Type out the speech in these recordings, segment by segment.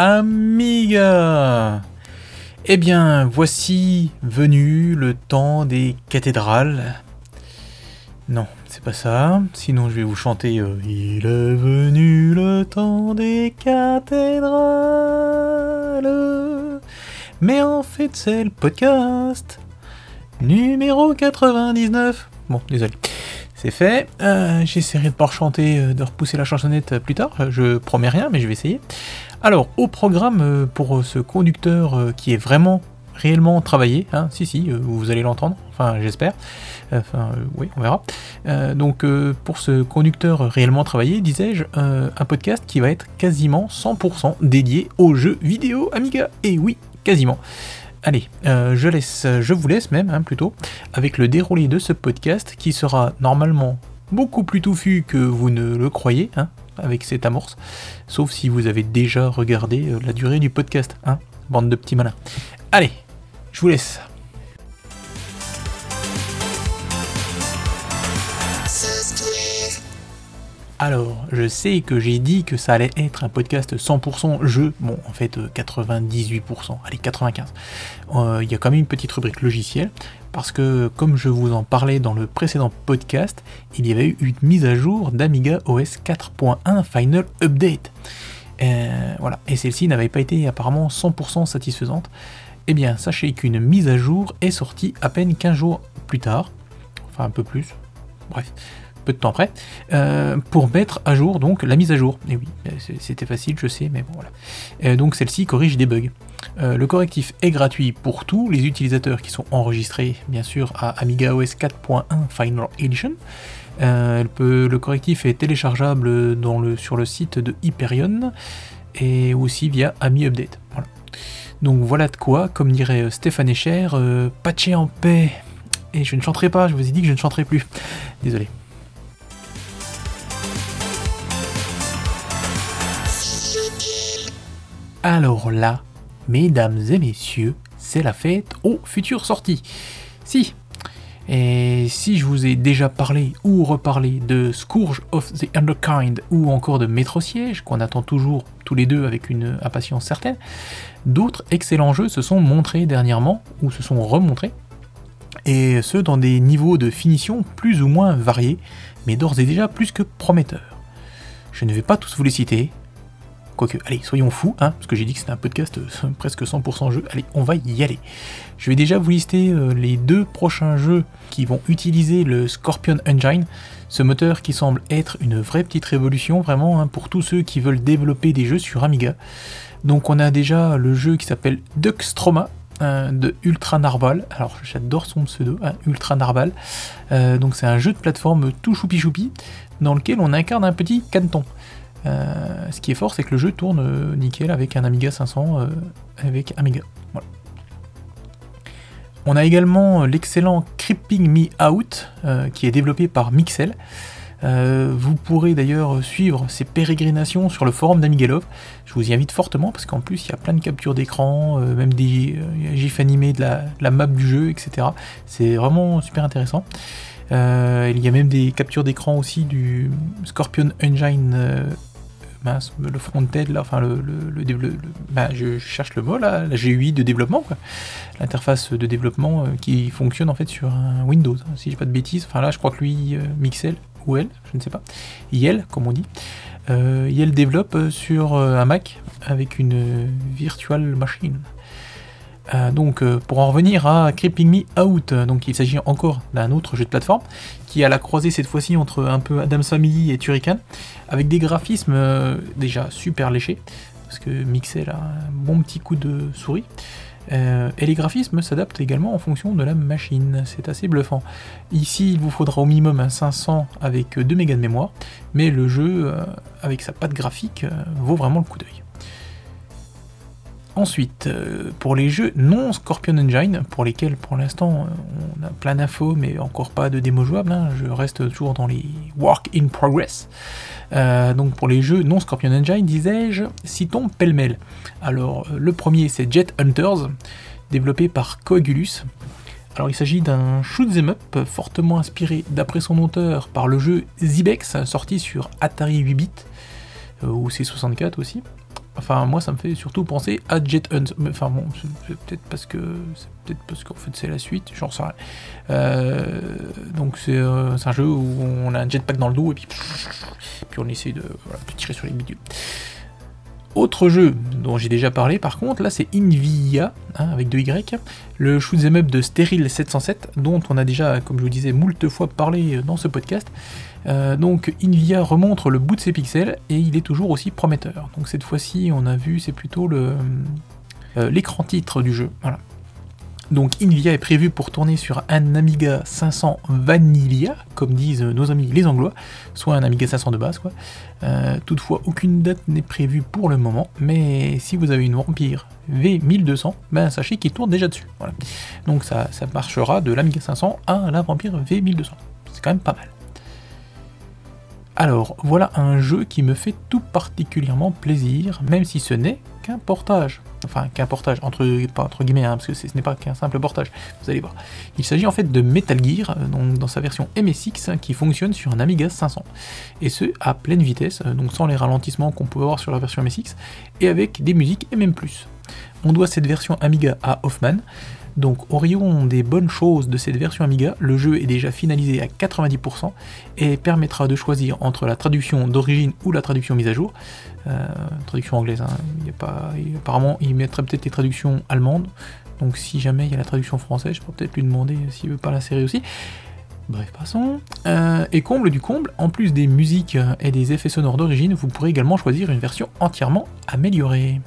Amiga Eh bien, voici venu le temps des cathédrales. Non, c'est pas ça. Sinon, je vais vous chanter euh, Il est venu le temps des cathédrales. Mais en fait, c'est le podcast numéro 99. Bon, désolé. C'est fait. Euh, J'essaierai de pas chanter, euh, de repousser la chansonnette plus tard. Je promets rien, mais je vais essayer. Alors, au programme euh, pour ce conducteur euh, qui est vraiment réellement travaillé, hein, si si, euh, vous allez l'entendre, enfin j'espère, enfin euh, oui, on verra. Euh, donc euh, pour ce conducteur réellement travaillé, disais-je, euh, un podcast qui va être quasiment 100% dédié aux jeux vidéo Amiga. Et oui, quasiment. Allez, euh, je laisse, je vous laisse même hein, plutôt avec le déroulé de ce podcast qui sera normalement beaucoup plus touffu que vous ne le croyez, hein, avec cette amorce, sauf si vous avez déjà regardé euh, la durée du podcast, hein, bande de petits malins. Allez, je vous laisse. Alors, je sais que j'ai dit que ça allait être un podcast 100% jeu. Bon, en fait, euh, 98%, allez, 95%. Euh, Il y a quand même une petite rubrique logiciel, parce que, comme je vous en parlais dans le précédent podcast, il y avait eu une mise à jour d'Amiga OS 4.1 Final Update. Euh, voilà, et celle-ci n'avait pas été apparemment 100% satisfaisante. Eh bien, sachez qu'une mise à jour est sortie à peine 15 jours plus tard, enfin un peu plus, bref, peu de temps après, euh, pour mettre à jour donc la mise à jour. Et oui, c'est- c'était facile, je sais, mais bon voilà. Euh, donc celle-ci corrige des bugs. Euh, le correctif est gratuit pour tous les utilisateurs qui sont enregistrés, bien sûr, à Amiga OS 4.1 Final Edition. Euh, le correctif est téléchargeable sur le site de Hyperion et aussi via Ami Update. Donc voilà de quoi, comme dirait euh, Stéphane Echer, euh, patcher en paix. Et je ne chanterai pas, je vous ai dit que je ne chanterai plus. Désolé. Alors là, mesdames et messieurs, c'est la fête aux futures sorties. Si. Et si je vous ai déjà parlé ou reparlé de Scourge of the Underkind ou encore de Métro Siège, qu'on attend toujours tous les deux avec une impatience certaine, d'autres excellents jeux se sont montrés dernièrement ou se sont remontrés, et ce dans des niveaux de finition plus ou moins variés, mais d'ores et déjà plus que prometteurs. Je ne vais pas tous vous les citer, Quoique, allez, soyons fous, hein, parce que j'ai dit que c'était un podcast euh, presque 100% jeu. Allez, on va y aller. Je vais déjà vous lister euh, les deux prochains jeux qui vont utiliser le Scorpion Engine, ce moteur qui semble être une vraie petite révolution, vraiment, hein, pour tous ceux qui veulent développer des jeux sur Amiga. Donc on a déjà le jeu qui s'appelle Duckstroma, hein, de Ultra Narval. Alors j'adore son pseudo, Ultra Narval. Euh, donc c'est un jeu de plateforme tout choupi choupi, dans lequel on incarne un petit caneton. Euh, ce qui est fort, c'est que le jeu tourne euh, nickel avec un Amiga 500 euh, avec Amiga. On a également l'excellent Creeping Me Out qui est développé par Mixel. Vous pourrez d'ailleurs suivre ses pérégrinations sur le forum d'Amigalove. Je vous y invite fortement parce qu'en plus il y a plein de captures d'écran, même des gifs animés de la, map du jeu, etc. C'est vraiment super intéressant. Il y a même des captures d'écran aussi du Scorpion Engine le front-end là, enfin le, le, bah, je cherche le mot là, la GUI de développement l'interface de développement euh, qui fonctionne en fait sur un Windows, hein, si j'ai pas de bêtises. Enfin là, je crois que lui, euh, Mixel ou elle, je ne sais pas, Yel comme on dit, euh, Yel développe sur un Mac avec une virtual machine. Donc, pour en revenir à Creeping Me Out, donc il s'agit encore d'un autre jeu de plateforme qui à la croisée cette fois-ci entre un peu Adam's Family et Turrican, avec des graphismes euh, déjà super léchés, parce que Mixel a un bon petit coup de souris. Euh, et les graphismes s'adaptent également en fonction de la machine, c'est assez bluffant. Ici, il vous faudra au minimum un 500 avec 2 mégas de mémoire, mais le jeu, euh, avec sa patte graphique, vaut vraiment le coup d'œil. Ensuite, euh, pour les jeux non Scorpion Engine, pour lesquels pour l'instant euh, on a plein d'infos mais encore pas de démo jouable, hein, je reste toujours dans les work in progress. Euh, donc pour les jeux non Scorpion Engine, disais-je, citons pêle-mêle. Alors le premier c'est Jet Hunters, développé par Coagulus. Alors il s'agit d'un shoot 'em up fortement inspiré d'après son auteur par le jeu Zibex sorti sur Atari 8 bits euh, ou ou C64 aussi. Enfin, moi, ça me fait surtout penser à Jet Hunt. Enfin, bon, c'est peut-être parce que c'est peut-être parce qu'en fait c'est la suite. J'en sais rien. Euh, donc euh, c'est un jeu où on a un jetpack dans le dos et puis, puis on essaie de, tirer sur les bidules. Autre jeu dont j'ai déjà parlé par contre, là c'est Invia, hein, avec 2 Y, le shoot'em up de Sterile 707, dont on a déjà, comme je vous disais, moult fois parlé dans ce podcast. Euh, donc Invia remontre le bout de ses pixels et il est toujours aussi prometteur. Donc cette fois-ci, on a vu, c'est plutôt euh, l'écran titre du jeu. Donc Invia est prévu pour tourner sur un Amiga 500 Vanilla, comme disent nos amis les Anglois, soit un Amiga 500 de base. Euh, toutefois, aucune date n'est prévue pour le moment, mais si vous avez une Vampire V1200, ben sachez qu'il tourne déjà dessus. Donc ça, ça marchera de l'Amiga 500 à la Vampire V1200. C'est quand même pas mal. Alors, voilà un jeu qui me fait tout particulièrement plaisir, même si ce n'est qu'un portage. Enfin, qu'un portage, entre, entre guillemets, hein, parce que ce n'est pas qu'un simple portage, vous allez voir. Il s'agit en fait de Metal Gear, euh, donc dans sa version MSX, qui fonctionne sur un Amiga 500. Et ce, à pleine vitesse, euh, donc sans les ralentissements qu'on peut avoir sur la version MSX, et avec des musiques et même plus. On doit cette version Amiga à Hoffman, donc au des bonnes choses de cette version Amiga, le jeu est déjà finalisé à 90% et permettra de choisir entre la traduction d'origine ou la traduction mise à jour. Euh, traduction anglaise, hein. apparemment il mettrait peut-être les traductions allemandes. Donc si jamais il y a la traduction française, je pourrais peut-être lui demander s'il veut pas la série aussi. Bref, passons. Euh, et comble du comble, en plus des musiques et des effets sonores d'origine, vous pourrez également choisir une version entièrement améliorée.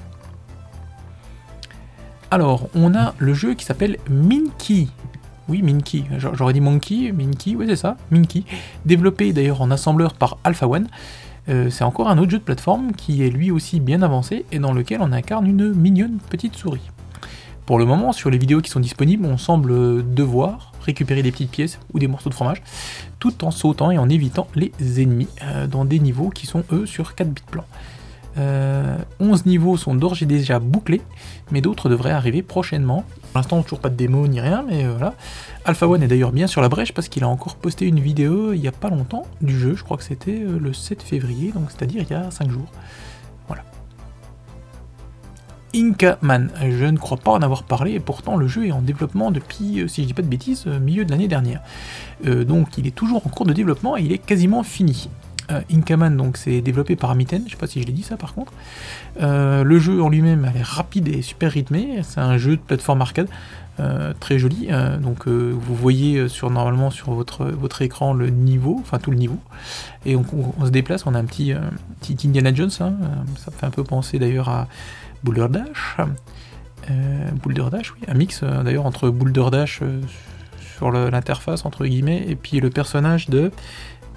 Alors, on a le jeu qui s'appelle Minky. Oui, Minky. J'aurais dit Monkey, Minky, oui c'est ça, Minky. Développé d'ailleurs en assembleur par Alpha One. Euh, c'est encore un autre jeu de plateforme qui est lui aussi bien avancé et dans lequel on incarne une mignonne petite souris. Pour le moment, sur les vidéos qui sont disponibles, on semble devoir récupérer des petites pièces ou des morceaux de fromage, tout en sautant et en évitant les ennemis euh, dans des niveaux qui sont eux sur 4 bits blancs. 11 euh, niveaux sont d'ores et déjà bouclés, mais d'autres devraient arriver prochainement. Pour l'instant, toujours pas de démo ni rien, mais euh, voilà. Alpha One est d'ailleurs bien sur la brèche parce qu'il a encore posté une vidéo il y a pas longtemps du jeu, je crois que c'était euh, le 7 février, donc c'est-à-dire il y a 5 jours. Voilà. Inca Man, je ne crois pas en avoir parlé, et pourtant le jeu est en développement depuis, si je dis pas de bêtises, milieu de l'année dernière. donc il est toujours en cours de développement et il est quasiment fini. Euh, Inkaman, donc c'est développé par Mitten, je sais pas si je l'ai dit ça par contre. Euh, le jeu en lui-même a l'air rapide et super rythmé, c'est un jeu de plateforme arcade. Euh, très joli, donc vous voyez sur normalement sur votre, votre écran le niveau, enfin tout le niveau, et on, se déplace, on a un petit, petit Indiana Jones, hein, ça fait un peu penser d'ailleurs à Boulder Dash, Boulder Dash, oui, un mix d'ailleurs entre Boulder Dash sur l'interface entre guillemets et puis le personnage de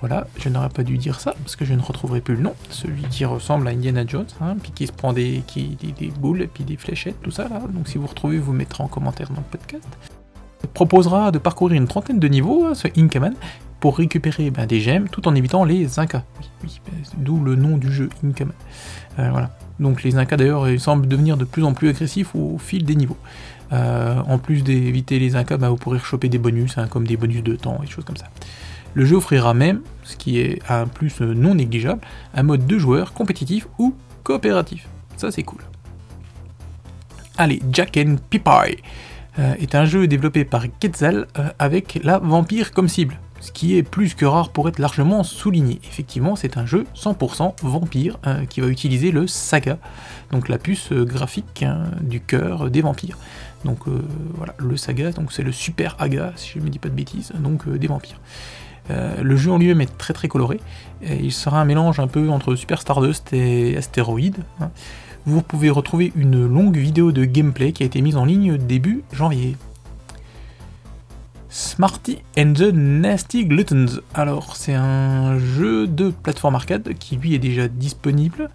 voilà, je n'aurais pas dû dire ça parce que je ne retrouverai plus le nom. Celui qui ressemble à Indiana Jones, hein, puis qui se prend des, qui, des, boules puis des fléchettes, tout ça. Donc si vous retrouvez, vous mettrez en commentaire dans le podcast. Il proposera de parcourir une trentaine de niveaux, hein, ce Inkaman, pour récupérer ben, des gemmes tout en évitant les Incas. Oui, ben, d'où le nom du jeu Inkaman. Euh, voilà. Donc les Incas d'ailleurs, semblent devenir de plus en plus agressifs au, fil des niveaux. Euh, en plus d'éviter les Incas, ben, vous pourrez choper des bonus, hein, comme des bonus de temps et des choses comme ça. Le jeu offrira même, ce qui est un plus non négligeable, un mode de joueur compétitif ou coopératif. Ça c'est cool. Allez, Jack and euh, est un jeu développé par Quetzal euh, avec la vampire comme cible, ce qui est plus que rare pour être largement souligné. Effectivement, c'est un jeu 100% vampire euh, qui va utiliser le Saga, donc la puce graphique hein, du cœur des vampires. Donc voilà, le Saga, donc c'est le Super Aga, si je ne me dis pas de bêtises, donc des vampires. Euh, le jeu en lui-même est très très coloré. Il sera un mélange un peu entre Super Stardust et Astéroïde. Hein. Vous pouvez retrouver une longue vidéo de gameplay qui a été mise en ligne début janvier. Smarty and the Nasty Gluttons. Alors, c'est un jeu de plateforme arcade qui lui est déjà disponible.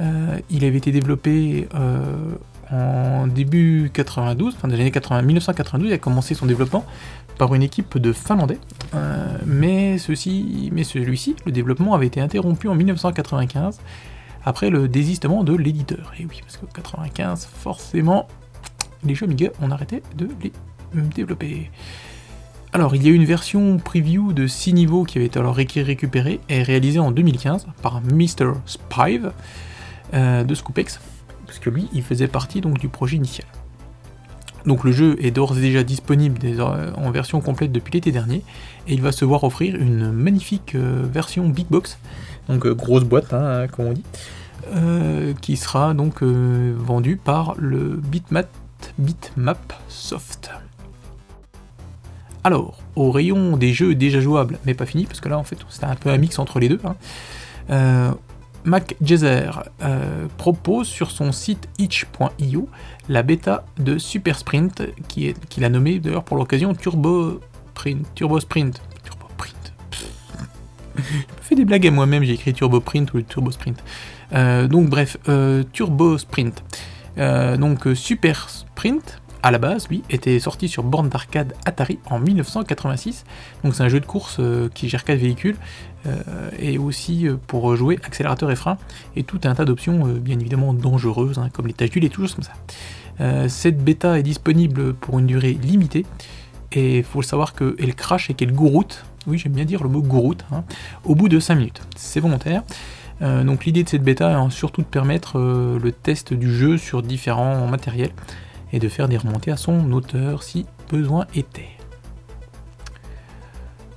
Euh, il avait été développé euh, en début 92, fin des années 80, 1992, il a commencé son développement par une équipe de Finlandais, euh, mais, ceci, mais celui-ci, le développement avait été interrompu en 1995 après le désistement de l'éditeur. Et oui, parce que 95, forcément, les jeux Amiga ont arrêté de les développer. Alors, il y a une version preview de 6 niveaux qui avait été alors récupérée et réalisée en 2015 par Mr. Spive euh, de Scoopex, parce que lui, il faisait partie donc du projet initial. Donc le jeu est d'ores et déjà disponible euh, en version complète depuis l'été dernier, et il va se voir offrir une magnifique euh, version big box, donc grosse boîte, hein, comme on dit, qui sera donc vendue par le Bitmap, Soft. Alors, au rayon des jeux déjà jouables, mais pas finis, parce que là en fait c'était un peu un mix entre les deux, hein, euh, Mac euh, propose sur son site itch.io la bêta de Super Sprint, qu'il qui a nommé d'ailleurs pour l'occasion Turbo. Turbo Sprint. Je fais des blagues à moi-même, j'ai écrit Turbo Print ou Turbo Sprint. Euh, donc bref, euh, Turbo Sprint. donc Super Sprint, à la base, lui, était sorti sur borne d'arcade Atari en 1986. Donc c'est un jeu de course euh, qui gère 4 véhicules euh, et aussi euh, pour jouer accélérateur et frein et tout un tas d'options bien évidemment dangereuses hein, comme les tâches d'huile et tout comme ça. cette bêta est disponible pour une durée limitée et il faut savoir qu'elle crache et qu'elle gouroute. Oui, j'aime bien dire le mot gouroute. Hein, au bout de 5 minutes. C'est volontaire. donc l'idée de cette bêta est surtout de permettre le test du jeu sur différents matériels et de faire des remontées à son auteur si besoin était.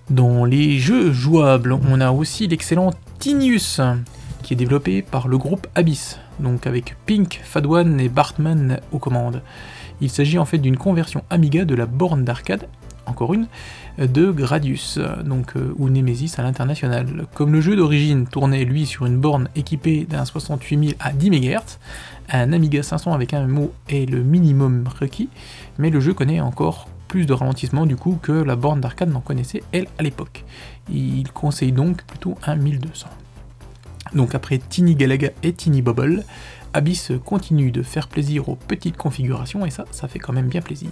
Dans les jeux jouables, on a aussi l'excellent Tinius, qui est développé par le groupe Abyss, donc avec Pink, Fadwan et Bartman aux commandes. Il s'agit en fait d'une conversion Amiga de la borne d'arcade, encore une, de Gradius, donc, euh, ou Nemesis à l'international. Comme le jeu d'origine tournait lui sur une borne équipée d'un 68000 à 10 MHz, un Amiga 500 avec un MMO est le minimum requis, mais le jeu connaît encore plus de ralentissement du coup que la borne d'arcade n'en connaissait elle à l'époque. Il conseille donc plutôt un 1200. Donc après Tiny Galaga et Tiny Bubble, Abyss continue de faire plaisir aux petites configurations et ça, ça fait quand même bien plaisir.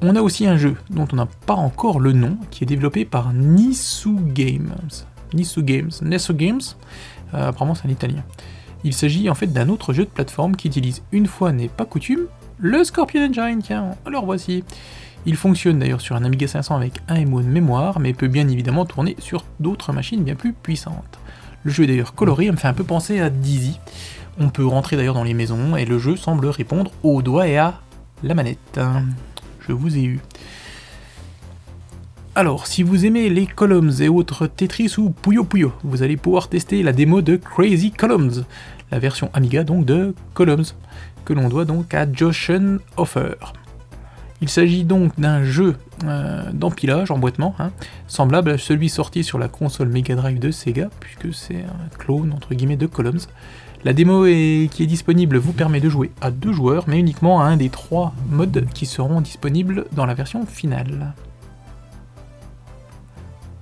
On a aussi un jeu dont on n'a pas encore le nom, qui est développé par Nisu Games. Nisu Games, Nesu Games, euh, apparemment c'est un italien. Il s'agit en fait d'un autre jeu de plateforme qui utilise, une fois n'est pas coutume, le Scorpion Engine, tiens, alors voici. Il fonctionne d'ailleurs sur un Amiga 500 avec un MO de mémoire, mais peut bien évidemment tourner sur d'autres machines bien plus puissantes. Le jeu est d'ailleurs coloré, me fait un peu penser à Dizzy. On peut rentrer d'ailleurs dans les maisons, et le jeu semble répondre aux doigts et à la manette. Je vous ai eu. Alors, si vous aimez les Columns et autres Tetris ou Puyo Puyo, vous allez pouvoir tester la démo de Crazy Columns, la version Amiga donc de Columns, que l'on doit donc à Joshen Offer. Il s'agit donc d'un jeu euh, d'empilage, emboîtement, hein, semblable à celui sorti sur la console Mega Drive de Sega, puisque c'est un clone entre guillemets de Columns. La démo qui est disponible vous permet de jouer à deux joueurs, mais uniquement à un des trois modes qui seront disponibles dans la version finale.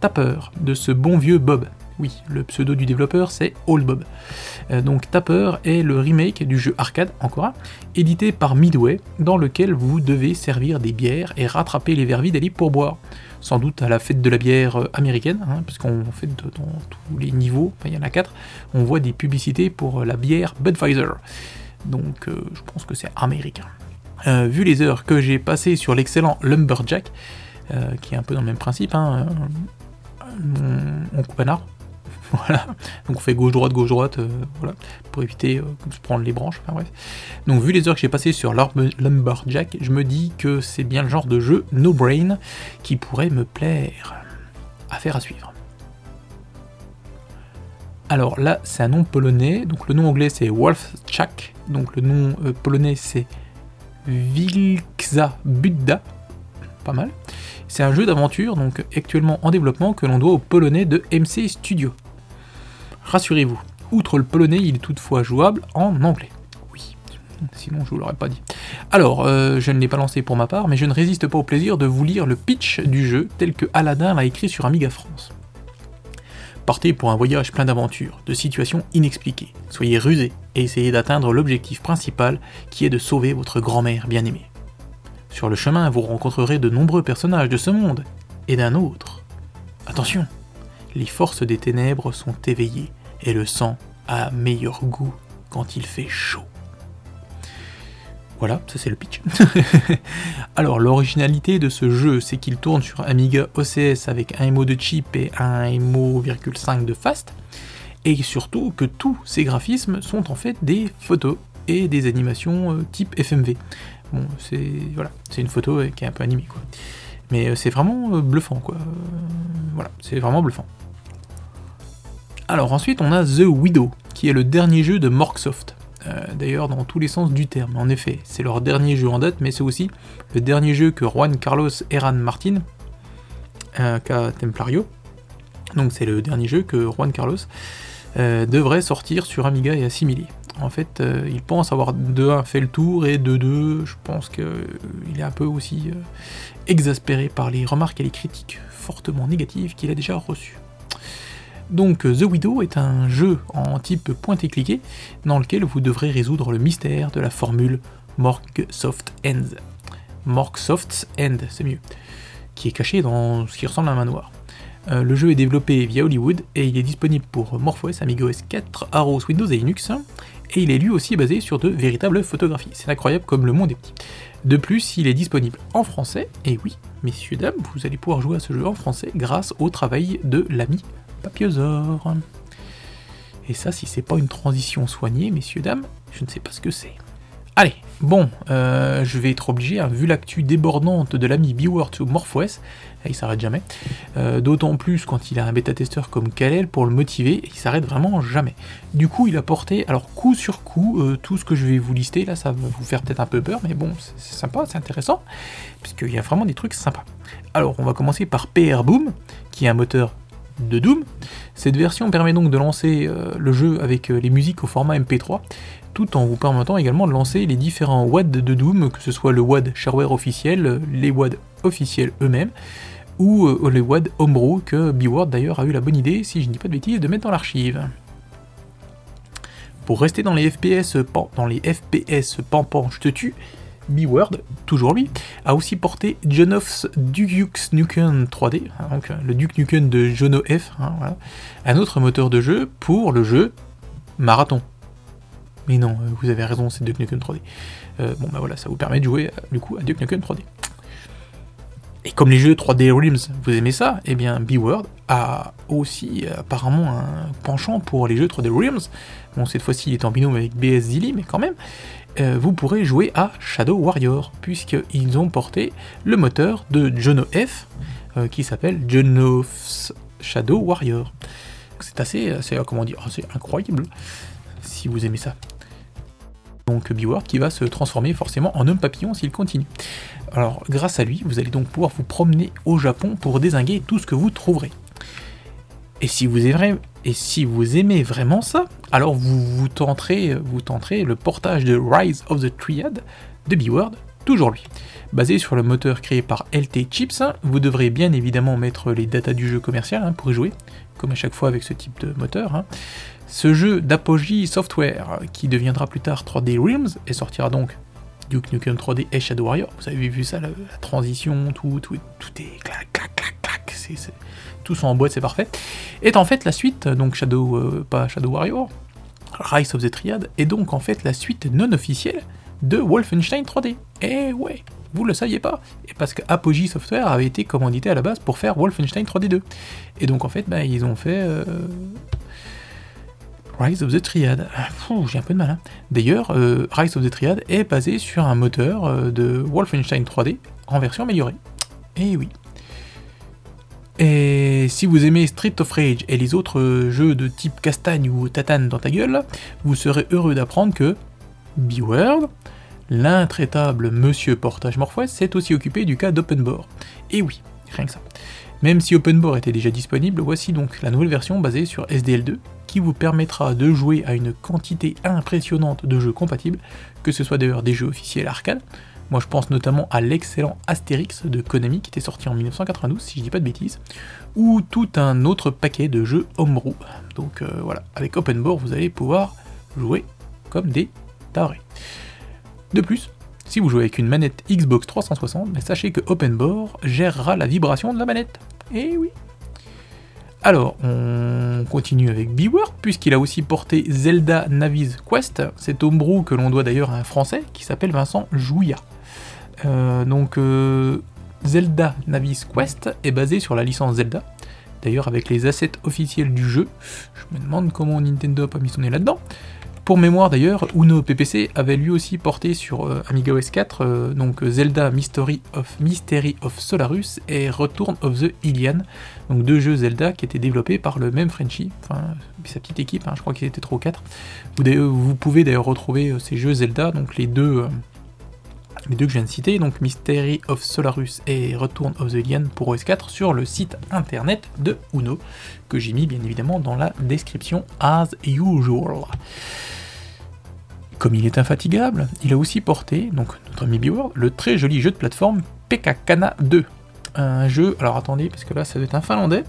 Tapper de ce bon vieux Bob. Oui, le pseudo du développeur c'est All Bob. Euh, donc Tapper est le remake du jeu arcade, encore un, édité par Midway, dans lequel vous devez servir des bières et rattraper les verres vides pour boire. Sans doute à la fête de la bière euh, américaine, hein, parce qu'on fait dans tous les niveaux, il y en a quatre, on voit des publicités pour la bière Budweiser. Donc euh, je pense que c'est américain. vu les heures que j'ai passées sur l'excellent Lumberjack, qui est un peu dans le même principe, hein, on, coupe un arbre. Voilà, donc on fait gauche-droite, gauche-droite, euh, voilà, pour éviter euh, de se prendre les branches. Donc vu les heures que j'ai passées sur Lumberjack, je me dis que c'est bien le genre de jeu no brain qui pourrait me plaire. Affaire à suivre. Alors là, c'est un nom polonais, donc le nom anglais c'est Wolfchak, donc le nom euh, polonais c'est Wilkza Budda, pas mal. C'est un jeu d'aventure, donc actuellement en développement, que l'on doit au polonais de MC Studio. Rassurez-vous, outre le polonais, il est toutefois jouable en anglais. Oui, sinon je vous l'aurais pas dit. Alors, euh, je ne l'ai pas lancé pour ma part, mais je ne résiste pas au plaisir de vous lire le pitch du jeu tel que Aladdin l'a écrit sur Amiga France. Partez pour un voyage plein d'aventures, de situations inexpliquées. Soyez rusés et essayez d'atteindre l'objectif principal qui est de sauver votre grand-mère bien-aimée. Sur le chemin, vous rencontrerez de nombreux personnages de ce monde et d'un autre. Attention, les forces des ténèbres sont éveillées et le sang a meilleur goût quand il fait chaud. Voilà, ça c'est le pitch. Alors l'originalité de ce jeu, c'est qu'il tourne sur Amiga OCS avec un MO de chip et un MO,5 de fast, et surtout que tous ces graphismes sont en fait des photos et des animations euh, type FMV. Bon, c'est voilà, c'est une photo qui est un peu animée quoi. Mais euh, c'est vraiment euh, bluffant quoi. Voilà, c'est vraiment bluffant. Alors ensuite on a The Widow, qui est le dernier jeu de Morksoft. D'ailleurs dans tous les sens du terme. En effet, c'est leur dernier jeu en date, mais c'est aussi le dernier jeu que Juan Carlos Eran Martin, euh, Templario, donc c'est le dernier jeu que Juan Carlos devrait sortir sur Amiga et assimilé. En fait, euh, il pense avoir de 1 fait le tour et de 2, je pense qu'il est un peu aussi euh, exaspéré par les remarques et les critiques fortement négatives qu'il a déjà reçues. Donc The Widow est un jeu en type point et cliqué dans lequel vous devrez résoudre le mystère de la formule Morksoft End. Morksoft's End, c'est mieux, qui est caché dans ce qui ressemble à un manoir. Euh, le jeu est développé via Hollywood et il est disponible pour MorphOS, AmigaOS 4, Arrows, Windows et Linux et il est lui aussi basé sur de véritables photographies. C'est incroyable comme le monde est petit. De plus, il est disponible en français, et oui, messieurs, dames, vous allez pouvoir jouer à ce jeu en français grâce au travail de l'ami Papiosaur. Et ça, si c'est pas une transition soignée, messieurs, dames, je ne sais pas ce que c'est. Allez, bon, euh, je vais être obligé, hein, vu l'actu débordante de l'ami Beword ou MorphOS, il s'arrête jamais. Euh, d'autant plus quand il a un bêta-testeur comme Kalel pour le motiver, il s'arrête vraiment jamais. Du coup, il a porté, alors coup sur coup, euh, tout ce que je vais vous lister, là ça va vous faire peut-être un peu peur, mais bon, c'est sympa, c'est intéressant, puisqu'il y a vraiment des trucs sympas. Alors, on va commencer par PR Boom, qui est un moteur de Doom. Cette version permet donc de lancer le jeu avec les musiques au format MP3, tout en vous permettant également de lancer les différents WAD de Doom, que ce soit le WAD shareware officiel, les WAD officiels eux-mêmes, ou euh, les WAD Homebrew que Beword d'ailleurs a eu la bonne idée, si je ne dis pas de bêtises, de mettre dans l'archive. Pour rester dans les FPS, dans les FPS pampan, je te tue, Beword, toujours lui, a aussi porté John Duke Nukem 3D, hein, donc euh, le Duke Nukem de Jono F, hein, un autre moteur de jeu pour le jeu Marathon. Mais non, euh, vous avez raison, c'est Duke Nukem 3D. bon bah voilà, ça vous permet de jouer du coup à Duke Nukem 3D. Et comme les jeux 3D Realms, vous aimez ça, eh bien B-World a aussi apparemment un penchant pour les jeux 3D Realms. Bon, cette fois-ci, il est en binôme avec BS Zilly, mais quand même, euh, vous pourrez jouer à Shadow Warrior, puisqu'ils ont porté le moteur de Jono F, euh, qui s'appelle Jono's Shadow Warrior. C'est assez, assez, comment dire, assez incroyable, si vous aimez ça. Donc B-World qui va se transformer forcément en homme papillon s'il continue. Alors, grâce à lui, vous allez donc pouvoir vous promener au Japon pour désinguer tout ce que vous trouverez. Et si vous aimez, et si vous aimez vraiment ça, alors vous, tenterez, vous tenterez le portage de Rise of the Triad de B-Word, toujours lui. Basé sur le moteur créé par LT Chips, vous devrez bien évidemment mettre les datas du jeu commercial hein, pour y jouer, comme à chaque fois avec ce type de moteur. Ce jeu d'Apogee Software, qui deviendra plus tard 3D Realms, et sortira donc Duke Nukem 3D et Shadow Warrior. Vous avez vu ça, la, transition, tout, tout, tout, est clac, clac, clac, clac. Tout sont en boîte, c'est parfait. Est en fait la suite, donc Shadow, euh, pas Shadow Warrior, Rise of the Triad, est donc en fait la suite non officielle de Wolfenstein 3D. Et ouais, vous le saviez pas. Et parce que Apogee Software avait été commandité à la base pour faire Wolfenstein 3D 2. Et donc en fait, bah, ils ont fait euh, Rise of the Triad. J'ai un peu de mal. Hein. D'ailleurs, euh, Rise of the Triad est basé sur un moteur euh, de Wolfenstein 3D en version améliorée. Et oui. Et si vous aimez Street of Rage et les autres jeux de type castagne ou tatane dans ta gueule, vous serez heureux d'apprendre que B-World, l'intraitable Monsieur Portage Morphos, s'est aussi occupé du cas d'OpenBore. Et oui, rien que ça. Même si OpenBore était déjà disponible, voici donc la nouvelle version basée sur SDL2 qui vous permettra de jouer à une quantité impressionnante de jeux compatibles, que ce soit d'ailleurs des jeux officiels arcade. Moi je pense notamment à l'excellent Astérix de Konami qui était sorti en 1992 si je dis pas de bêtises, ou tout un autre paquet de jeux homebrew. Donc euh, voilà, avec OpenBore vous allez pouvoir jouer comme des tarés. De plus, si vous jouez avec une manette Xbox 360, sachez que OpenBore gérera la vibration de la manette. Et eh oui. Alors, on continue avec Beworld, puisqu'il a aussi porté Zelda Navi's Quest, cet homebrew que l'on doit d'ailleurs à un français qui s'appelle Vincent Jouya. Euh, donc, euh, Zelda Navi's Quest est basé sur la licence Zelda, d'ailleurs avec les assets officiels du jeu. Je me demande comment Nintendo a pas mis son nez là-dedans. Pour mémoire d'ailleurs, Uno PPC avait lui aussi porté sur euh, Amiga OS 4 euh, donc Zelda Mystery of, Mystery of Solarus et Return of the Ilian, donc deux jeux Zelda qui étaient développés par le même Frenchie, enfin sa petite équipe, hein, je crois qu'ils étaient trop 4. Vous, vous pouvez d'ailleurs retrouver euh, ces jeux Zelda, donc les deux, les deux que je viens de citer, donc Mystery of Solarus et Return of the Ilian pour OS 4 sur le site internet de Uno, que j'ai mis bien évidemment dans la description as usual. Comme il est infatigable, il a aussi porté, donc notre ami Beworld, le très joli jeu de plateforme Pekakana 2. Un jeu, alors attendez, parce que là ça doit être un finlandais,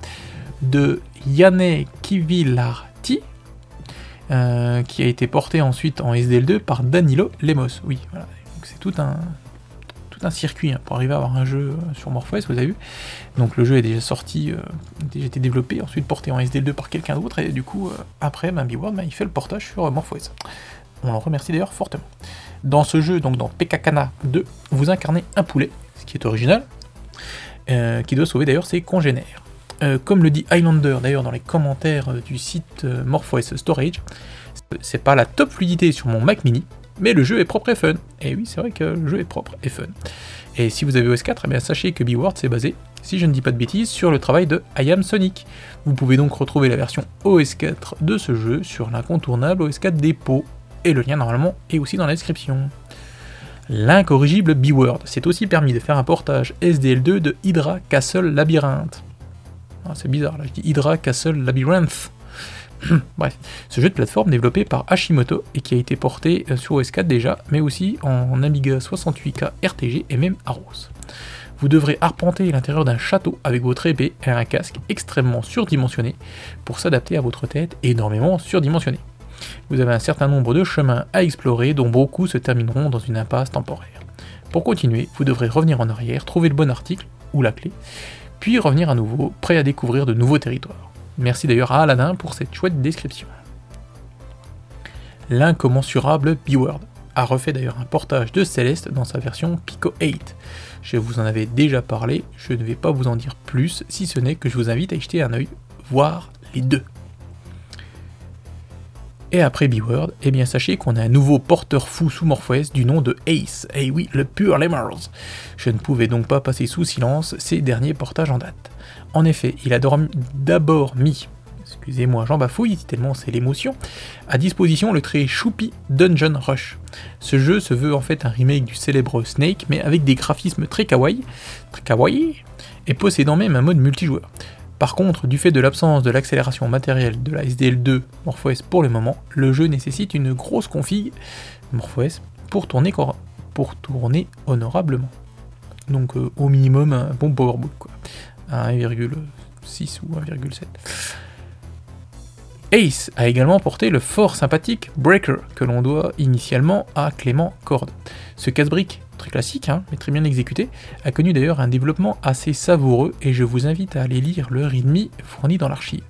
de Janne Kivilarti, euh, qui a été porté ensuite en SDL2 par Danilo Lemos. Oui, voilà, c'est tout un, tout un circuit hein, pour arriver à avoir un jeu sur MorphOS, vous avez vu. Donc le jeu est déjà sorti, euh, déjà été développé, ensuite porté en SDL2 par quelqu'un d'autre, et du coup, euh, après, ben, Beworld, ben, fait le portage sur MorphOS. On en remercie d'ailleurs fortement. Dans ce jeu, donc dans Pekakana 2, vous incarnez un poulet, ce qui est original, euh, qui doit sauver d'ailleurs ses congénères. Euh, comme le dit Highlander d'ailleurs dans les commentaires euh, du site MorphOS Storage, c'est pas la top fluidité sur mon Mac mini, mais le jeu est propre et fun. Et oui, c'est vrai que le jeu est propre et fun. Et si vous avez OS 4, eh bien sachez que Beworld s'est basé, si je ne dis pas de bêtises, sur le travail de I Am Sonic. Vous pouvez donc retrouver la version OS 4 de ce jeu sur l'incontournable OS 4 Depot et le lien normalement est aussi dans la description. L'incorrigible B-Word s'est aussi permis de faire un portage SDL2 de Hydra Castle Labyrinth. Ah, c'est bizarre là, je dis Hydra Castle Labyrinth. Bref, ce jeu de plateforme développé par Hashimoto et qui a été porté euh, sur OS4 déjà, mais aussi en Amiga 68K RTG et même Aros. Vous devrez arpenter l'intérieur d'un château avec votre épée et un casque extrêmement surdimensionné pour s'adapter à votre tête énormément surdimensionnée vous avez un certain nombre de chemins à explorer dont beaucoup se termineront dans une impasse temporaire. Pour continuer, vous devrez revenir en arrière, trouver le bon article ou la clé, puis revenir à nouveau, prêt à découvrir de nouveaux territoires. Merci d'ailleurs à Aladdin pour cette chouette description. L'incommensurable B-Word a refait d'ailleurs un portage de Céleste dans sa version Pico 8. Je vous en avais déjà parlé, je ne vais pas vous en dire plus, si ce n'est que je vous invite à y jeter un œil, voir les deux. Et après B-Word, eh bien sachez qu'on a un nouveau porteur fou sous MorphOS du nom de Ace. Et eh oui, le pur Lemurs. Je ne pouvais donc pas passer sous silence ces derniers portages en date. En effet, il a d'abord mis, excusez-moi j'en bafouille tellement c'est l'émotion, à disposition le très choupi Dungeon Rush. Ce jeu se veut en fait un remake du célèbre Snake, mais avec des graphismes très kawaii, très kawaii, et possédant même un mode multijoueur. Par contre, du fait de l'absence de l'accélération matérielle de la SDL2 MorphOS pour le moment, le jeu nécessite une grosse config MorphOS pour tourner, pour honorablement. Donc euh, au minimum un bon powerbook, quoi. 1,6 ou 1,7. Ace a également porté le fort sympathique Breaker, que l'on doit initialement à Clément Cord. Ce casse-brique très classique, hein, mais très bien exécuté, a connu d'ailleurs un développement assez savoureux et je vous invite à aller lire le README fourni dans l'archive.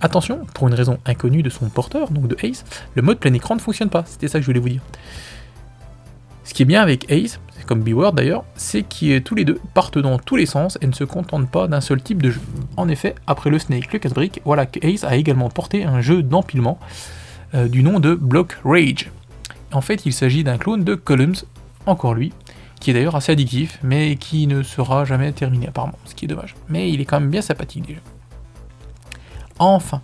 Attention, pour une raison inconnue de son porteur, donc de Ace, le mode plein écran ne fonctionne pas, c'était ça que je voulais vous dire. Ce qui est bien avec Ace, comme B-Word d'ailleurs, c'est qu'ils tous les deux partent dans tous les sens et ne se contentent pas d'un seul type de jeu. En effet, après le Snake, le casse-brique, voilà que Ace a également porté un jeu d'empilement euh, du nom de Block Rage. En fait, il s'agit d'un clone de Columns, encore lui, qui est d'ailleurs assez addictif, mais qui ne sera jamais terminé apparemment, ce qui est dommage. Mais il est quand même bien sympathique déjà. Enfin,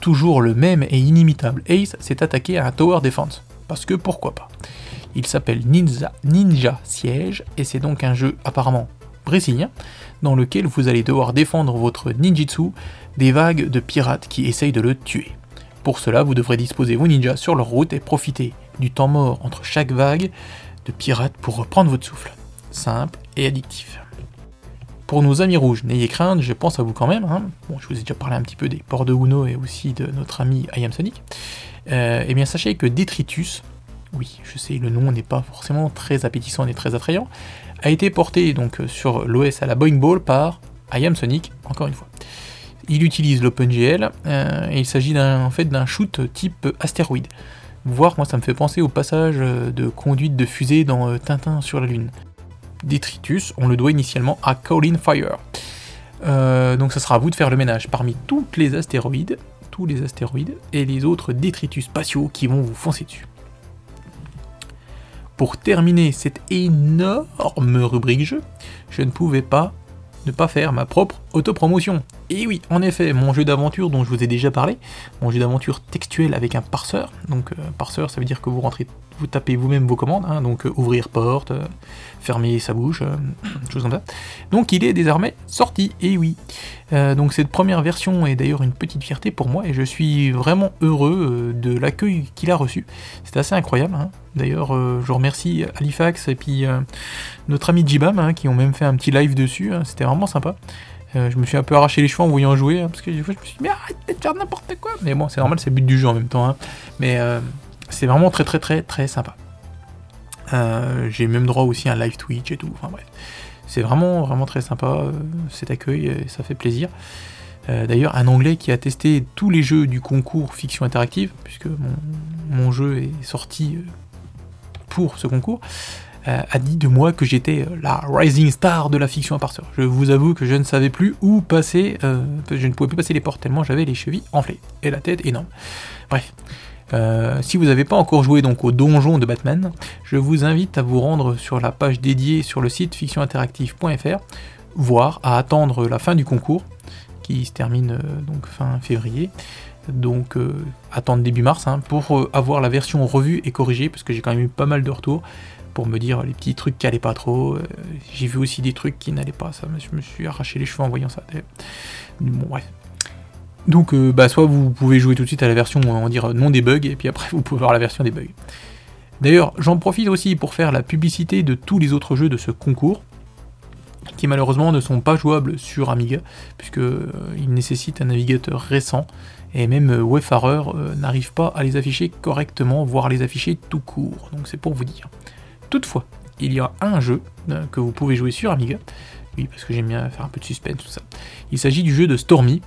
toujours le même et inimitable Ace s'est attaqué à un Tower Defense, parce que pourquoi pas. Il s'appelle Ninja, Ninja Siege, et c'est donc un jeu apparemment brésilien, dans lequel vous allez devoir défendre votre ninjitsu des vagues de pirates qui essayent de le tuer. Pour cela, vous devrez disposer vos ninjas sur leur route et profiter du temps mort entre chaque vague de pirates pour reprendre votre souffle. Simple et addictif. Pour nos amis rouges, n'ayez crainte, je pense à vous quand même. Hein. Je vous ai déjà parlé un petit peu des ports de Uno et aussi de notre ami I Sonic. Euh, eh bien, sachez que Detritus, oui, je sais, le nom n'est pas forcément très appétissant et très attrayant, a été porté donc sur l'OS à la Boeing Ball par I Sonic, encore une fois. il utilise l'OpenGL euh, et il s'agit en fait d'un shoot type astéroïde. Voir, moi ça me fait penser au passage de conduite de fusée dans Tintin sur la Lune. Detritus, on le doit initialement à Colin Fire. donc ça sera à vous de faire le ménage parmi toutes les astéroïdes, tous les astéroïdes et les autres détritus spatiaux qui vont vous foncer dessus. Pour terminer cette énorme rubrique jeu, je ne pouvais pas ne pas faire ma propre autopromotion. Et oui, en effet, mon jeu d'aventure dont je vous ai déjà parlé, mon jeu d'aventure textuel avec un parseur, donc euh, parseur ça veut dire que vous rentrez, vous tapez vous-même vos commandes, hein, donc euh, ouvrir porte, euh, fermer sa bouche, choses comme ça. Donc il est désormais sorti, et oui. donc cette première version est d'ailleurs une petite fierté pour moi, et je suis vraiment heureux de l'accueil qu'il a reçu. C'est assez incroyable, hein. D'ailleurs, je remercie Halifax et puis notre ami Jibam hein, qui ont même fait un petit live dessus, c'était vraiment sympa. Euh, je me suis un peu arraché les cheveux en voyant jouer, hein, parce que des fois je me suis dit, mais arrête de faire n'importe quoi. Mais bon, c'est normal, c'est le but du jeu en même temps. Hein. Mais euh, c'est vraiment très très très très sympa. Euh, j'ai même droit aussi à un live Twitch et tout. Enfin bref, c'est vraiment vraiment très sympa cet accueil, ça fait plaisir. D'ailleurs, un anglais qui a testé tous les jeux du concours fiction interactive, puisque mon jeu est sorti pour ce concours, a dit de moi que j'étais euh, la rising star de la fiction à parseur. Je vous avoue que je ne savais plus où passer, euh, je ne pouvais plus passer les portes tellement j'avais les chevilles enflées et la tête énorme. Bref. si vous n'avez pas encore joué donc au donjon de Batman, je vous invite à vous rendre sur la page dédiée sur le site fictioninteractive.fr, voire à attendre la fin du concours, qui se termine donc fin février. Donc attendre début mars hein, pour avoir la version revue et corrigée, parce que j'ai quand même eu pas mal de retours pour me dire les petits trucs qui allaient pas trop. Euh, j'ai vu aussi des trucs qui n'allaient pas, ça, je me suis arraché les cheveux en voyant ça. Bon. Donc, euh, bah, soit vous pouvez jouer tout de suite à la version, on dire, non des bugs, et puis après vous pouvez voir la version des bugs. D'ailleurs, j'en profite aussi pour faire la publicité de tous les autres jeux de ce concours, qui malheureusement ne sont pas jouables sur Amiga, puisqu'ils euh, nécessitent un navigateur récent, et même Wayfarer n'arrive pas à les afficher correctement, voire les afficher tout court. Donc c'est pour vous dire. Toutefois, il y a un jeu euh, que vous pouvez jouer sur Amiga. Oui, parce que j'aime bien faire un peu de suspense, tout ça. Il s'agit du jeu de Stormy,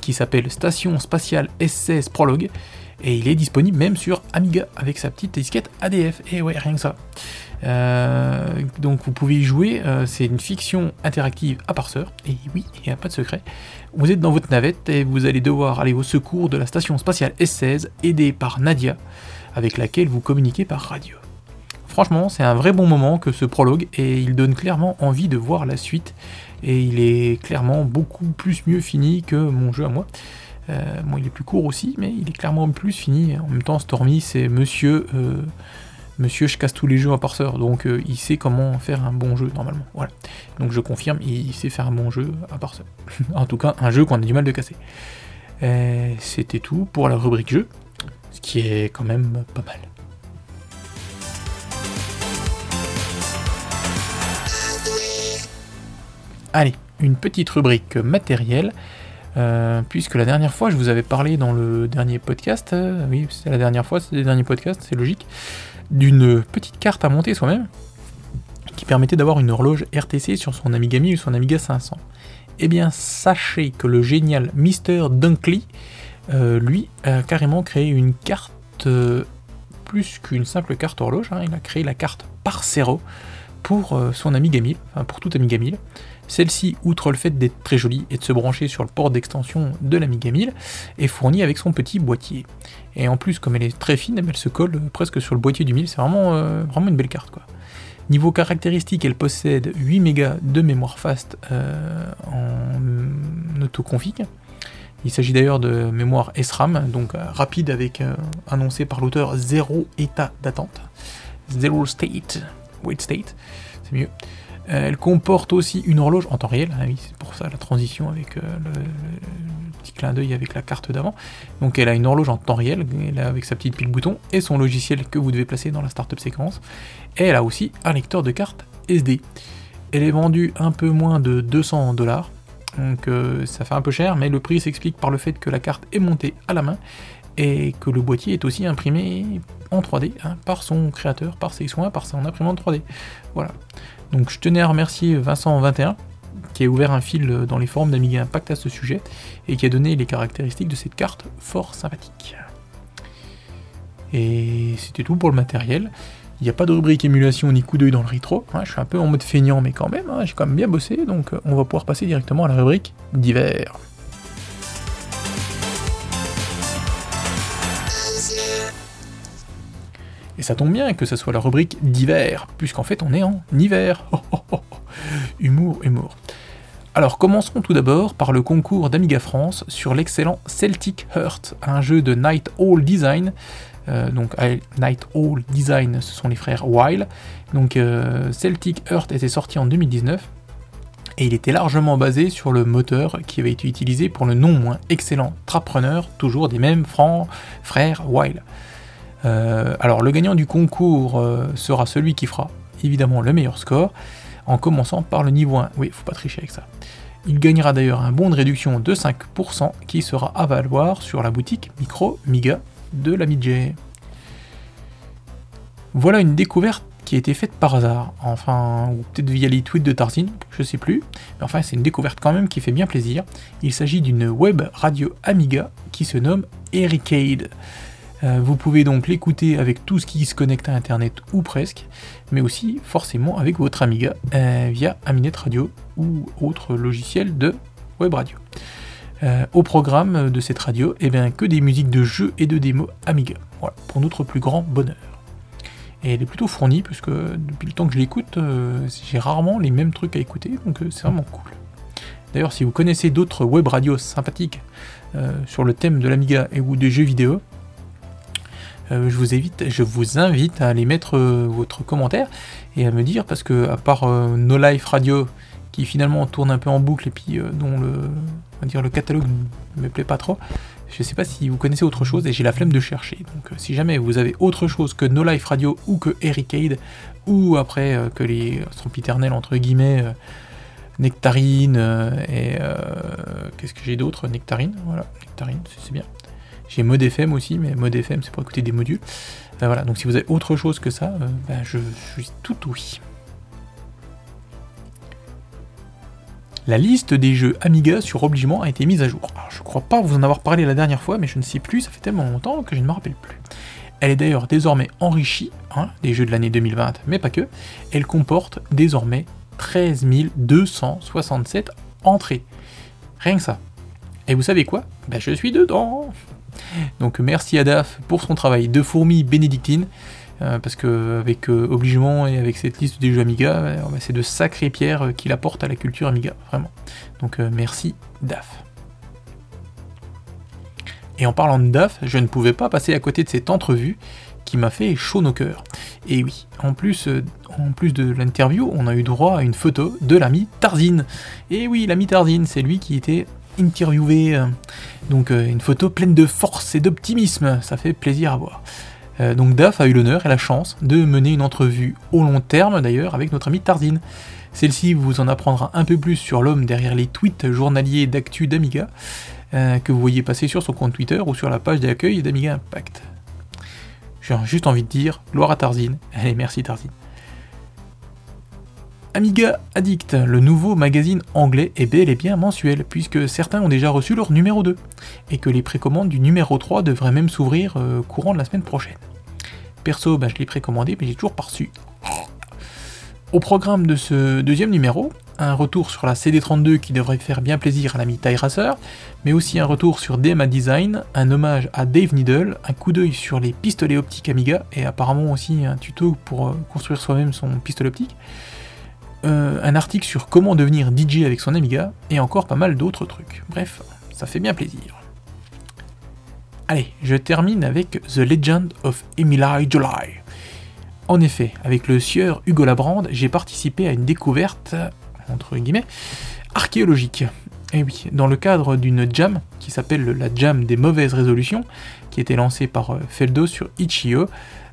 qui s'appelle Station Spatiale S16 Prologue, et il est disponible même sur Amiga avec sa petite disquette ADF. Et ouais, rien que ça. Euh, donc vous pouvez y jouer, euh, c'est une fiction interactive à parseur, et oui, il n'y a pas de secret. Vous êtes dans votre navette et vous allez devoir aller au secours de la station spatiale S16, aidé par Nadia, avec laquelle vous communiquez par radio. Franchement, c'est un vrai bon moment que ce prologue et il donne clairement envie de voir la suite. Et il est clairement beaucoup plus mieux fini que mon jeu à moi. Euh, il est plus court aussi, mais il est clairement plus fini. En même temps, Stormy, c'est monsieur, euh, monsieur, je casse tous les jeux à parseur, donc euh, il sait comment faire un bon jeu normalement. Voilà. Donc je confirme, il sait faire un bon jeu à parseur. en tout cas, un jeu qu'on a du mal de casser. C'était tout pour la rubrique jeu, ce qui est quand même pas mal. Allez, une petite rubrique matérielle. Euh, puisque la dernière fois, je vous avais parlé dans le dernier podcast, euh, oui, c'est la dernière fois, c'est le dernier podcast, c'est logique, d'une petite carte à monter soi-même qui permettait d'avoir une horloge RTC sur son Amiga 1000 ou son Amiga 500. Eh bien, sachez que le génial Mr. Dunkley, euh, lui, a carrément créé une carte plus qu'une simple carte horloge. Hein. il a créé la carte Parcero pour son Amiga 1000, enfin pour tout Amiga 1000. Celle-ci, outre le fait d'être très jolie et de se brancher sur le port d'extension de l'Amiga 1000, est fournie avec son petit boîtier. Et en plus, comme elle est très fine, elle se colle presque sur le boîtier du 1000, c'est vraiment, euh, vraiment une belle carte. Quoi. Niveau caractéristiques, elle possède 8 mégas de mémoire fast euh, en autoconfig. Il s'agit d'ailleurs de mémoire SRAM, donc euh, rapide avec annoncé par l'auteur zéro état d'attente. Zero state, wait state, c'est mieux. Euh, elle comporte aussi une horloge en temps réel, ah oui, c'est pour ça la transition avec euh, le, petit clin d'œil avec la carte d'avant. Donc elle a une horloge en temps réel, avec sa petite pile bouton et son logiciel que vous devez placer dans la startup séquence. Et elle a aussi un lecteur de carte SD. Elle est vendue un peu moins de 200 dollars, donc euh, ça fait un peu cher, mais le prix s'explique par le fait que la carte est montée à la main et que le boîtier est aussi imprimé en 3D hein, par son créateur, par ses soins, par son imprimante 3D. Voilà. Donc je tenais à remercier Vincent21 qui a ouvert un fil dans les forums d'Amiga Impact à ce sujet et qui a donné les caractéristiques de cette carte fort sympathique. Et c'était tout pour le matériel. Il n'y a pas de rubrique émulation ni coup d'œil dans le rétro. Hein, je suis un peu en mode feignant, mais quand même, hein, j'ai quand même bien bossé, donc euh, on va pouvoir passer directement à la rubrique divers. Ça tombe bien que ce soit la rubrique d'hiver, puisqu'en fait on est en hiver. humour, humour. Alors commençons tout d'abord par le concours d'Amiga France sur l'excellent Celtic Heart, un jeu de Night All Design. Euh, donc Night All Design, ce sont les frères Weil. Donc euh, Celtic Heart était sorti en 2019 et il était largement basé sur le moteur qui avait été utilisé pour le non moins excellent Traprunner, toujours des mêmes frères Weil. Euh, alors le gagnant du concours euh, sera celui qui fera évidemment le meilleur score, en commençant par le niveau 1. Oui, faut pas tricher avec ça. Il gagnera d'ailleurs un bon de réduction de 5% qui sera à valoir sur la boutique Micro Miga de la. Voilà une découverte qui a été faite par hasard, enfin, ou peut-être via les tweets de Tarzine, je sais plus, mais enfin c'est une découverte quand même qui fait bien plaisir. Il s'agit d'une web radio Amiga qui se nomme Ericade. Euh, vous pouvez donc l'écouter avec tout ce qui se connecte à Internet ou presque, mais aussi forcément avec votre Amiga euh, via Aminet Radio ou autre logiciel de web radio. Euh, au programme de cette radio, eh bien, que des musiques de jeux et de démos Amiga. Voilà, pour notre plus grand bonheur. Et elle est plutôt fournie, puisque depuis le temps que je l'écoute, j'ai rarement les mêmes trucs à écouter, donc c'est vraiment cool. D'ailleurs, si vous connaissez d'autres web radios sympathiques sur le thème de l'Amiga et ou des jeux vidéo, euh, je, vous invite, je vous invite à aller mettre euh, votre commentaire et à me dire, parce que à part euh, No Life Radio, qui finalement tourne un peu en boucle et puis dont le, dire, le catalogue ne me plaît pas trop, je ne sais pas si vous connaissez autre chose et j'ai la flemme de chercher. Donc si jamais vous avez autre chose que No Life Radio ou que Ericade, ou après que les sempiternels entre guillemets Nectarine et qu'est-ce que j'ai d'autre? Nectarine, voilà, Nectarine, c'est bien. J'ai Mode FM aussi, mais Mode FM c'est pour écouter des modules. Ben voilà, donc si vous avez autre chose que ça, euh, ben je, suis tout oui. La liste des jeux Amiga sur obligement a été mise à jour. Alors, je crois pas vous en avoir parlé la dernière fois, mais je ne sais plus, ça fait tellement longtemps que je ne me rappelle plus. Elle est d'ailleurs désormais enrichie, hein, des jeux de l'année 2020, mais pas que. Elle comporte désormais 13 267 entrées. Rien que ça. Et vous savez quoi? Ben je suis dedans donc merci à DAF pour son travail de fourmi bénédictine. Euh, parce que avec euh, obligement et avec cette liste des jeux Amiga, euh, c'est de sacrées pierres qu'il apporte à la culture Amiga, vraiment. Donc merci DAF. Et en parlant de DAF, je ne pouvais pas passer à côté de cette entrevue qui m'a fait chaud au cœur. Et oui, en plus, en plus de l'interview, on a eu droit à une photo de l'ami Tarzine. Et oui, l'ami Tarzine, c'est lui qui était interviewé. Euh, donc euh, une photo pleine de force et d'optimisme, ça fait plaisir à voir. Euh, donc Daf a eu l'honneur et la chance de mener une entrevue au long terme d'ailleurs avec notre ami Tarzine. Celle-ci vous en apprendra un peu plus sur l'homme derrière les tweets journaliers d'actu d'Amiga que vous voyez passer sur son compte Twitter ou sur la page d'accueil d'Amiga Impact. J'ai juste envie de dire gloire à Tarzine. Allez, merci Tarzine. Amiga Addict, le nouveau magazine anglais est bel et bien mensuel, puisque certains ont déjà reçu leur numéro 2, et que les précommandes du numéro 3 devraient même s'ouvrir euh, courant de la semaine prochaine. Perso, ben, je l'ai précommandé, mais j'ai toujours pas reçu. Au programme de ce deuxième numéro, un retour sur la CD32 qui devrait faire bien plaisir à l'ami Ty Racer, mais aussi un retour sur DMA Design, un hommage à Dave Needle, un coup d'œil sur les pistolets optiques Amiga, et apparemment aussi un tuto pour euh, construire soi-même son pistolet optique, euh, un article sur comment devenir DJ avec son Amiga, et encore pas mal d'autres trucs. Bref, ça fait bien plaisir. Allez, je termine avec The Legend of Emily July. En effet, avec le sieur Hugo Labrande, j'ai participé à une découverte, entre guillemets, archéologique. Et oui, dans le cadre d'une jam qui s'appelle la jam des mauvaises résolutions, qui était lancée par euh, Feldo sur Itch.io,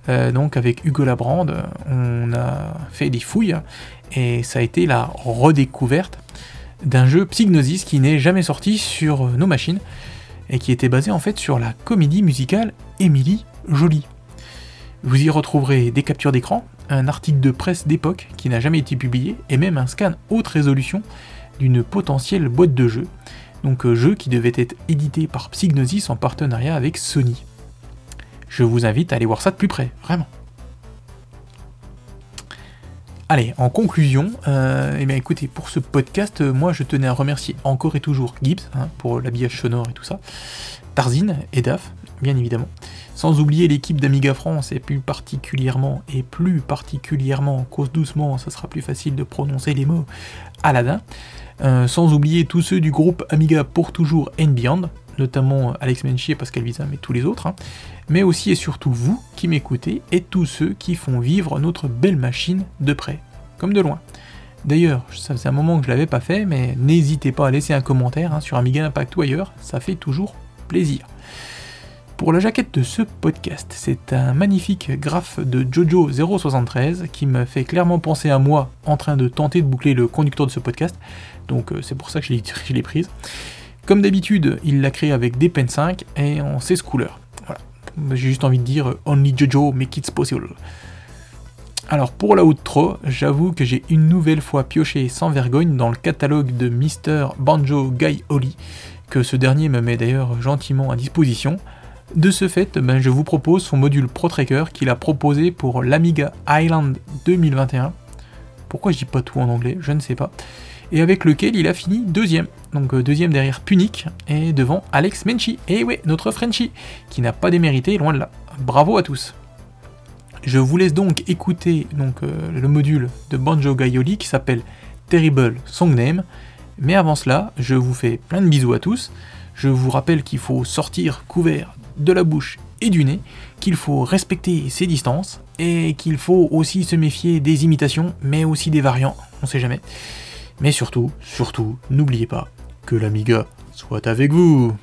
euh, donc avec Hugo Labrande, on a fait des fouilles et ça a été la redécouverte d'un jeu Psygnosis qui n'est jamais sorti sur nos machines et qui était basé en fait sur la comédie musicale Émilie Jolie. Vous y retrouverez des captures d'écran, un article de presse d'époque qui n'a jamais été publié et même un scan haute résolution d'une potentielle boîte de jeu. Donc euh, jeu qui devait être édité par Psygnosis en partenariat avec Sony. Je vous invite à aller voir ça de plus près, vraiment. Allez, en conclusion, euh, eh écoutez, pour ce podcast, euh, moi je tenais à remercier encore et toujours Gibbs hein, pour l'habillage sonore et tout ça, Tarzine et DAF, bien évidemment, sans oublier l'équipe d'Amiga France et plus particulièrement, et plus particulièrement, cause doucement, ça sera plus facile de prononcer les mots, Aladdin, euh, sans oublier tous ceux du groupe Amiga pour toujours and Beyond, notamment Alex Menchier, Pascal Visa, mais tous les autres, hein. Mais aussi et surtout vous qui m'écoutez et tous ceux qui font vivre notre belle machine de près, comme de loin. D'ailleurs, ça faisait un moment que je l'avais pas fait, mais n'hésitez pas à laisser un commentaire hein, sur Amiga Impact ou ailleurs, ça fait toujours plaisir. Pour la jaquette de ce podcast, c'est un magnifique graphe de Jojo073 qui me fait clairement penser à moi en train de tenter de boucler le conducteur de ce podcast, donc euh, c'est pour ça que je l'ai prise. Comme d'habitude, il l'a créé avec des Pen 5 et en 16 couleurs. J'ai juste envie de dire Only Jojo make it possible. Alors pour la outro, j'avoue que j'ai une nouvelle fois pioché sans vergogne dans le catalogue de Mr. Banjo Guy Holly, que ce dernier me met d'ailleurs gentiment à disposition. De ce fait, ben, je vous propose son module ProTracker qu'il a proposé pour l'Amiga Island 2021. Pourquoi je dis pas tout en anglais? Je ne sais pas et avec lequel il a fini deuxième. Donc euh, deuxième derrière Punic et devant Alex Menchi. Et ouais, notre Frenchie, qui n'a pas démérité, loin de là. Bravo à tous. Je vous laisse donc écouter donc, euh, le module de Banjo Gaioli qui s'appelle Terrible Song Name. Mais avant cela, je vous fais plein de bisous à tous. Je vous rappelle qu'il faut sortir couvert de la bouche et du nez, qu'il faut respecter ses distances, et qu'il faut aussi se méfier des imitations, mais aussi des variants, on sait jamais. Mais surtout, surtout, n'oubliez pas que l'Amiga soit avec vous